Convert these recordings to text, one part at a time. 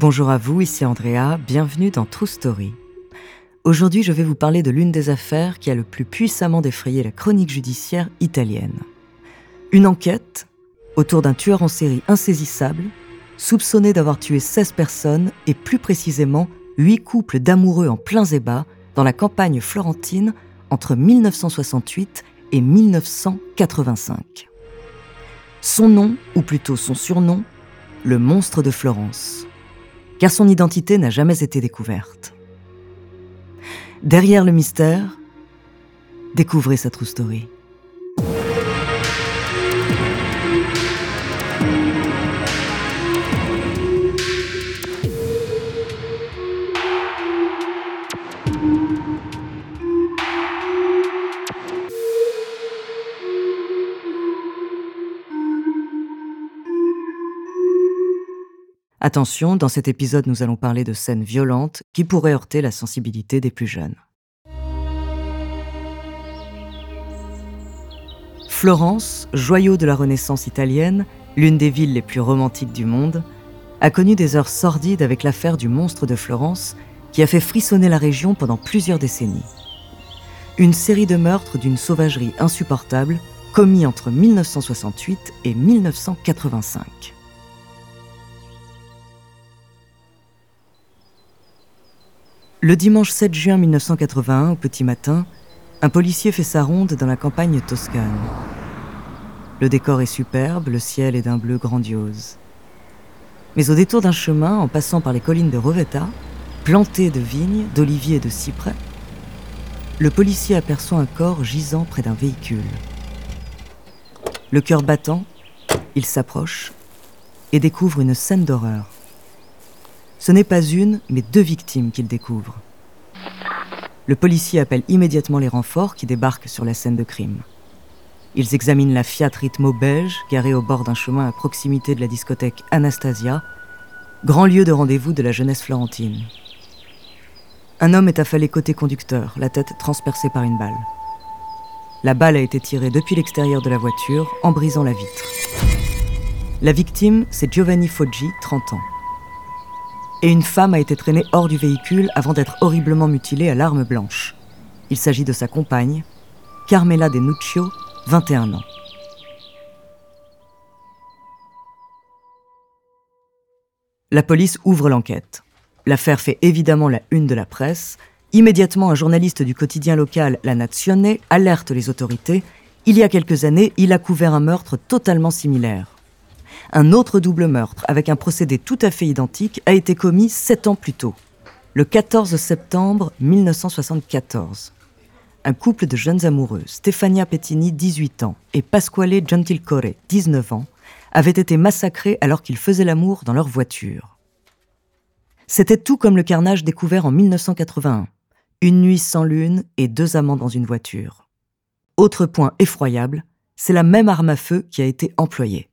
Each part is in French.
Bonjour à vous, ici Andrea, bienvenue dans True Story. Aujourd'hui, je vais vous parler de l'une des affaires qui a le plus puissamment défrayé la chronique judiciaire italienne. Une enquête autour d'un tueur en série insaisissable, soupçonné d'avoir tué 16 personnes et plus précisément 8 couples d'amoureux en plein zébat dans la campagne florentine entre 1968 et 1985. Son nom, ou plutôt son surnom, le monstre de Florence car son identité n'a jamais été découverte. Derrière le mystère, découvrez sa true story. Attention, dans cet épisode, nous allons parler de scènes violentes qui pourraient heurter la sensibilité des plus jeunes. Florence, joyau de la Renaissance italienne, l'une des villes les plus romantiques du monde, a connu des heures sordides avec l'affaire du monstre de Florence qui a fait frissonner la région pendant plusieurs décennies. Une série de meurtres d'une sauvagerie insupportable commis entre 1968 et 1985. Le dimanche 7 juin 1981, au petit matin, un policier fait sa ronde dans la campagne toscane. Le décor est superbe, le ciel est d'un bleu grandiose. Mais au détour d'un chemin, en passant par les collines de Rovetta, plantées de vignes, d'oliviers et de cyprès, le policier aperçoit un corps gisant près d'un véhicule. Le cœur battant, il s'approche et découvre une scène d'horreur. Ce n'est pas une, mais deux victimes qu'il découvre. Le policier appelle immédiatement les renforts qui débarquent sur la scène de crime. Ils examinent la Fiat Ritmo beige garée au bord d'un chemin à proximité de la discothèque Anastasia, grand lieu de rendez-vous de la jeunesse florentine. Un homme est affalé côté conducteur, la tête transpercée par une balle. La balle a été tirée depuis l'extérieur de la voiture en brisant la vitre. La victime, c'est Giovanni Foggi, 30 ans et une femme a été traînée hors du véhicule avant d'être horriblement mutilée à l'arme blanche. Il s'agit de sa compagne, Carmela De Nuccio, 21 ans. La police ouvre l'enquête. L'affaire fait évidemment la une de la presse. Immédiatement, un journaliste du quotidien local, La Nazione, alerte les autorités. Il y a quelques années, il a couvert un meurtre totalement similaire un autre double meurtre avec un procédé tout à fait identique a été commis sept ans plus tôt, le 14 septembre 1974. Un couple de jeunes amoureux, Stefania Pettini, 18 ans, et Pasquale Gentilcore, 19 ans, avaient été massacrés alors qu'ils faisaient l'amour dans leur voiture. C'était tout comme le carnage découvert en 1981. Une nuit sans lune et deux amants dans une voiture. Autre point effroyable, c'est la même arme à feu qui a été employée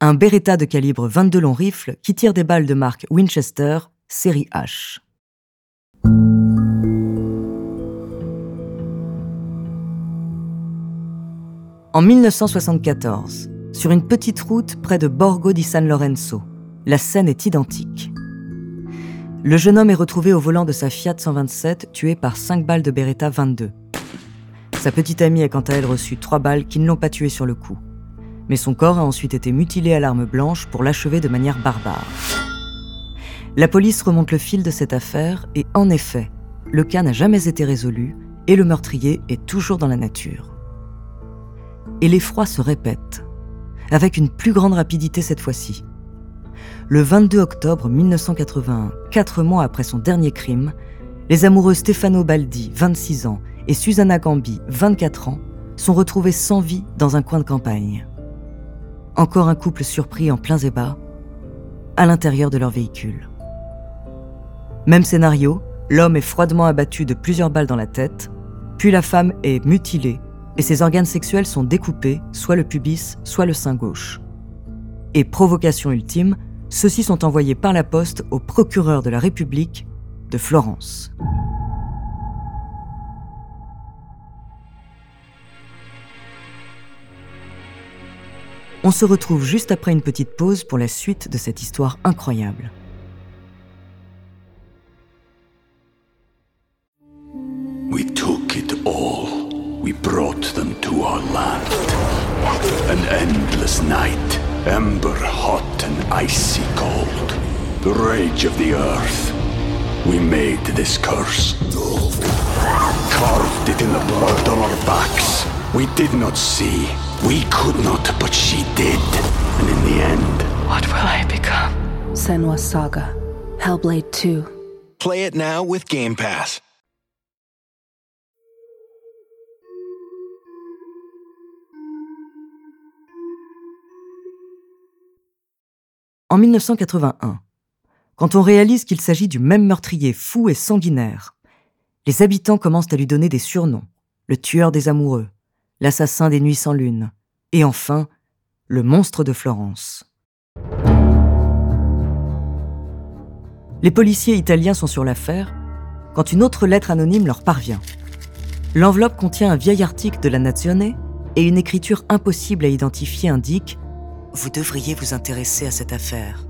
un Beretta de calibre 22 long rifle qui tire des balles de marque Winchester, série H. En 1974, sur une petite route près de Borgo di San Lorenzo, la scène est identique. Le jeune homme est retrouvé au volant de sa Fiat 127, tué par 5 balles de Beretta 22. Sa petite amie a quant à elle reçu 3 balles qui ne l'ont pas tué sur le coup mais son corps a ensuite été mutilé à l'arme blanche pour l'achever de manière barbare. La police remonte le fil de cette affaire et en effet, le cas n'a jamais été résolu et le meurtrier est toujours dans la nature. Et l'effroi se répète, avec une plus grande rapidité cette fois-ci. Le 22 octobre 1981, quatre mois après son dernier crime, les amoureux Stefano Baldi, 26 ans, et Susanna Gambi, 24 ans, sont retrouvés sans vie dans un coin de campagne. Encore un couple surpris en plein zébat, à l'intérieur de leur véhicule. Même scénario, l'homme est froidement abattu de plusieurs balles dans la tête, puis la femme est mutilée et ses organes sexuels sont découpés, soit le pubis, soit le sein gauche. Et provocation ultime, ceux-ci sont envoyés par la poste au procureur de la République de Florence. On se retrouve juste après une petite pause pour la suite de cette histoire incroyable. We took it all. We brought them to our land. An endless night, ember hot and icy cold. The rage of the earth. We made this curse. Carved it in the blood on our backs. We did not see. We could not, but she did. And in the end, What will I become? Senwa Saga. Hellblade 2. Play it now with Game Pass. En 1981, quand on réalise qu'il s'agit du même meurtrier fou et sanguinaire, les habitants commencent à lui donner des surnoms. Le tueur des amoureux, l'assassin des nuits sans lune, et enfin, le monstre de Florence. Les policiers italiens sont sur l'affaire quand une autre lettre anonyme leur parvient. L'enveloppe contient un vieil article de la Nazione et une écriture impossible à identifier indique Vous devriez vous intéresser à cette affaire.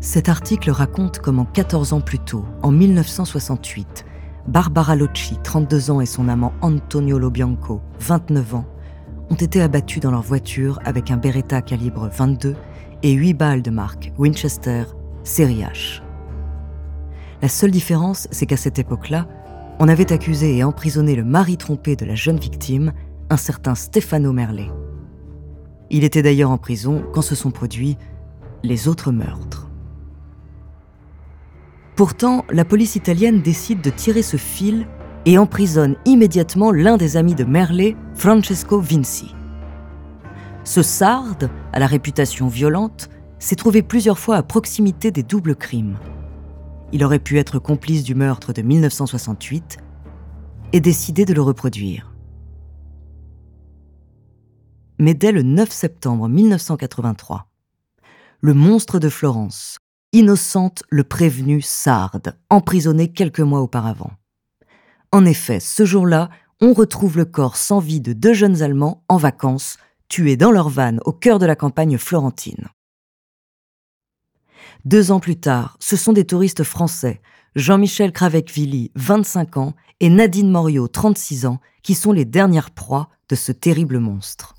Cet article raconte comment 14 ans plus tôt, en 1968, Barbara Locci, 32 ans, et son amant Antonio Lobianco, 29 ans, ont été abattus dans leur voiture avec un Beretta calibre 22 et 8 balles de marque Winchester série H. La seule différence, c'est qu'à cette époque-là, on avait accusé et emprisonné le mari trompé de la jeune victime, un certain Stefano Merlet. Il était d'ailleurs en prison quand se sont produits les autres meurtres. Pourtant, la police italienne décide de tirer ce fil et emprisonne immédiatement l'un des amis de Merlet, Francesco Vinci. Ce sarde, à la réputation violente, s'est trouvé plusieurs fois à proximité des doubles crimes. Il aurait pu être complice du meurtre de 1968 et décidé de le reproduire. Mais dès le 9 septembre 1983, le monstre de Florence, innocente le prévenu Sarde, emprisonné quelques mois auparavant. En effet, ce jour-là, on retrouve le corps sans vie de deux jeunes Allemands en vacances, tués dans leur van au cœur de la campagne florentine. Deux ans plus tard, ce sont des touristes français, Jean-Michel Cravecvilly, 25 ans, et Nadine Moriot, 36 ans, qui sont les dernières proies de ce terrible monstre.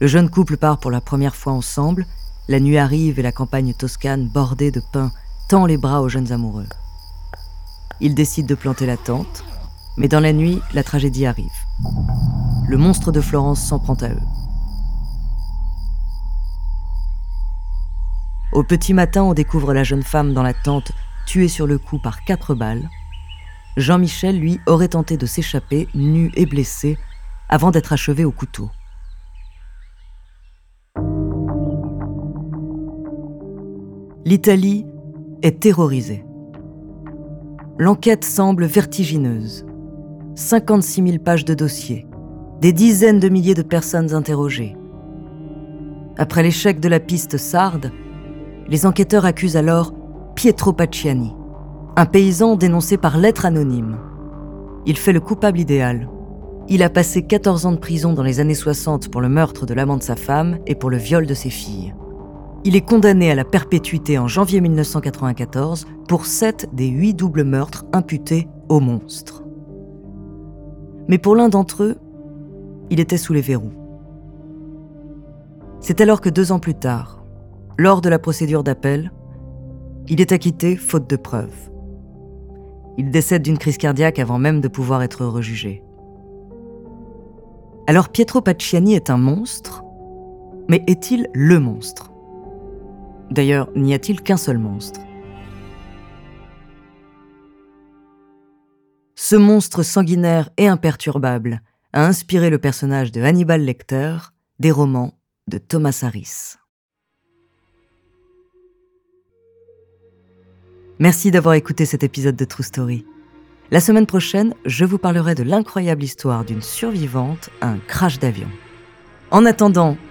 Le jeune couple part pour la première fois ensemble, la nuit arrive et la campagne toscane bordée de pins tend les bras aux jeunes amoureux. Ils décident de planter la tente, mais dans la nuit, la tragédie arrive. Le monstre de Florence s'en prend à eux. Au petit matin, on découvre la jeune femme dans la tente, tuée sur le coup par quatre balles. Jean-Michel, lui, aurait tenté de s'échapper, nu et blessé, avant d'être achevé au couteau. L'Italie est terrorisée. L'enquête semble vertigineuse. 56 000 pages de dossiers, des dizaines de milliers de personnes interrogées. Après l'échec de la piste sarde, les enquêteurs accusent alors Pietro Pacciani, un paysan dénoncé par lettre anonyme. Il fait le coupable idéal. Il a passé 14 ans de prison dans les années 60 pour le meurtre de l'amant de sa femme et pour le viol de ses filles. Il est condamné à la perpétuité en janvier 1994 pour sept des huit doubles meurtres imputés au monstre. Mais pour l'un d'entre eux, il était sous les verrous. C'est alors que deux ans plus tard, lors de la procédure d'appel, il est acquitté faute de preuves. Il décède d'une crise cardiaque avant même de pouvoir être rejugé. Alors Pietro Pacciani est un monstre, mais est-il le monstre? D'ailleurs, n'y a-t-il qu'un seul monstre? Ce monstre sanguinaire et imperturbable a inspiré le personnage de Hannibal Lecter des romans de Thomas Harris. Merci d'avoir écouté cet épisode de True Story. La semaine prochaine, je vous parlerai de l'incroyable histoire d'une survivante à un crash d'avion. En attendant,